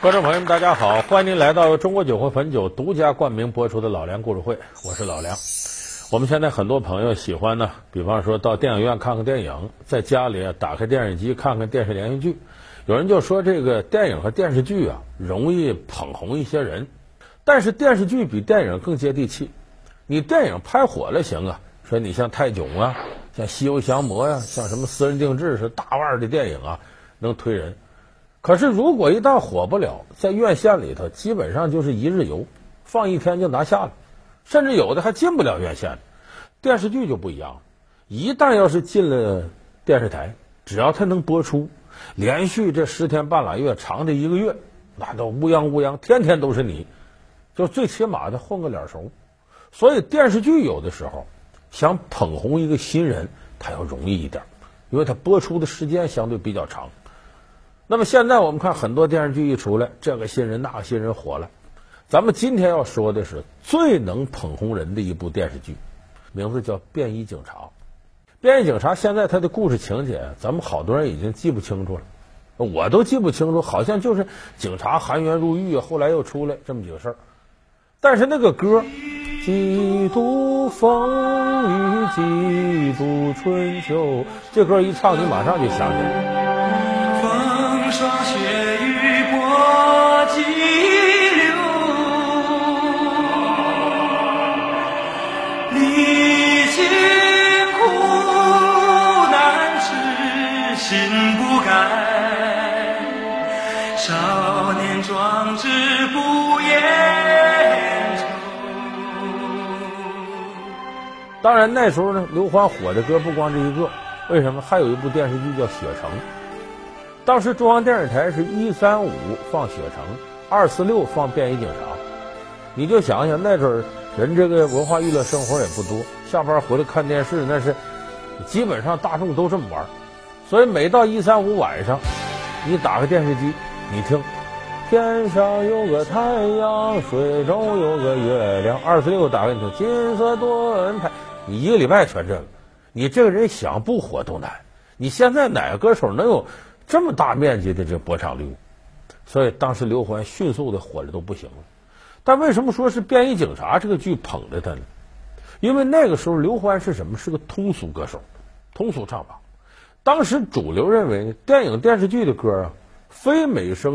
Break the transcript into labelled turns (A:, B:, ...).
A: 观众朋友们，大家好，欢迎您来到中国酒会汾酒独家冠名播出的《老梁故事会》，我是老梁。我们现在很多朋友喜欢呢，比方说到电影院看看电影，在家里打开电视机看看电视连续剧。有人就说这个电影和电视剧啊，容易捧红一些人，但是电视剧比电影更接地气。你电影拍火了行啊，说你像泰囧啊，像西游降魔呀、像什么私人定制是大腕的电影啊，能推人。可是如果一旦火不了，在院线里头基本上就是一日游，放一天就拿下了，甚至有的还进不了院线。电视剧就不一样，一旦要是进了电视台，只要它能播出，连续这十天半拉月，长的一个月，那都乌泱乌泱，天天都是你，就最起码的混个脸熟。所以电视剧有的时候想捧红一个新人，它要容易一点，因为它播出的时间相对比较长。那么现在我们看很多电视剧一出来，这个新人那个新人火了。咱们今天要说的是最能捧红人的一部电视剧，名字叫《便衣警察》。《便衣警察》现在它的故事情节，咱们好多人已经记不清楚了，我都记不清楚，好像就是警察含冤入狱，后来又出来这么几个事儿。但是那个歌，几度风雨几度春秋，这歌一唱，你马上就想起来。
B: 霜雪雨波激流，历尽苦难痴心不改，少年壮志不言愁。
A: 当然那时候呢，刘欢火的歌不光这一个，为什么？还有一部电视剧叫《雪城》。当时中央电视台是一三五放《雪城》，二四六放《便衣警察》。你就想想那阵儿人这个文化娱乐生活也不多，下班回来看电视那是基本上大众都这么玩。所以每到一三五晚上，你打开电视机，你听天上有个太阳，水中有个月亮。二四六打开你听金色盾牌，你一个礼拜全这个，你这个人想不火都难。你现在哪个歌手能有？这么大面积的这播场率，所以当时刘欢迅速的火的都不行了。但为什么说是《便衣警察》这个剧捧着他呢？因为那个时候刘欢是什么？是个通俗歌手，通俗唱法。当时主流认为，电影电视剧的歌啊，非美声。